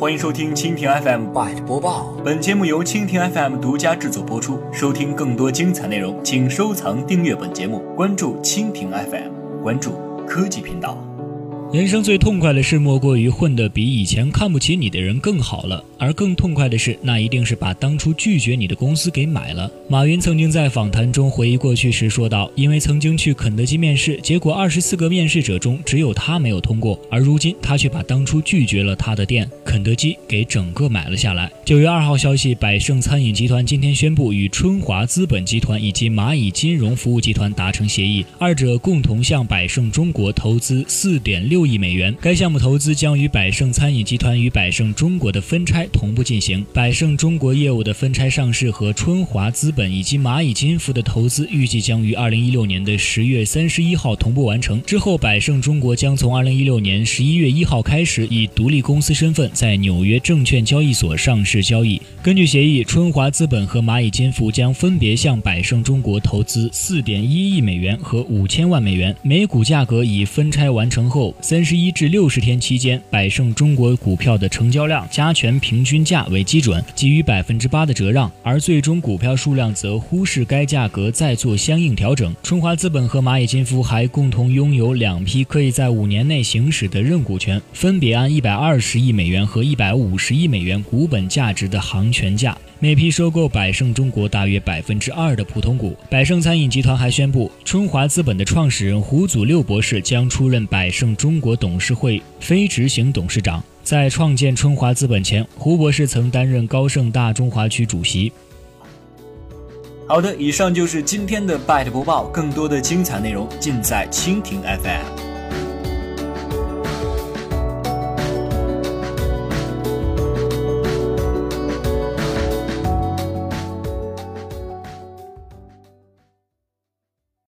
欢迎收听蜻蜓 FM Byte 播报。本节目由蜻蜓 FM 独家制作播出。收听更多精彩内容，请收藏订阅本节目，关注蜻蜓 FM，关注科技频道。人生最痛快的事，莫过于混得比以前看不起你的人更好了。而更痛快的是，那一定是把当初拒绝你的公司给买了。马云曾经在访谈中回忆过去时说道：“因为曾经去肯德基面试，结果二十四个面试者中只有他没有通过，而如今他却把当初拒绝了他的店肯德基给整个买了下来。”九月二号消息，百胜餐饮集团今天宣布与春华资本集团以及蚂蚁金融服务集团达成协议，二者共同向百胜中国投资四点六。六亿美元，该项目投资将与百盛餐饮集团与百盛中国的分拆同步进行。百盛中国业务的分拆上市和春华资本以及蚂蚁金服的投资预计将于二零一六年的十月三十一号同步完成。之后，百盛中国将从二零一六年十一月一号开始以独立公司身份在纽约证券交易所上市交易。根据协议，春华资本和蚂蚁金服将分别向百盛中国投资四点一亿美元和五千万美元，每股价格以分拆完成后。三十一至六十天期间，百胜中国股票的成交量加权平均价为基准，给予百分之八的折让，而最终股票数量则忽视该价格再做相应调整。春华资本和蚂蚁金服还共同拥有两批可以在五年内行使的认股权，分别按一百二十亿美元和一百五十亿美元股本价值的行权价。每批收购百胜中国大约百分之二的普通股。百胜餐饮集团还宣布，春华资本的创始人胡祖六博士将出任百胜中中国董事会非执行董事长。在创建春华资本前，胡博士曾担任高盛大中华区主席。好的，以上就是今天的 Byte 播报，更多的精彩内容尽在蜻蜓 FM。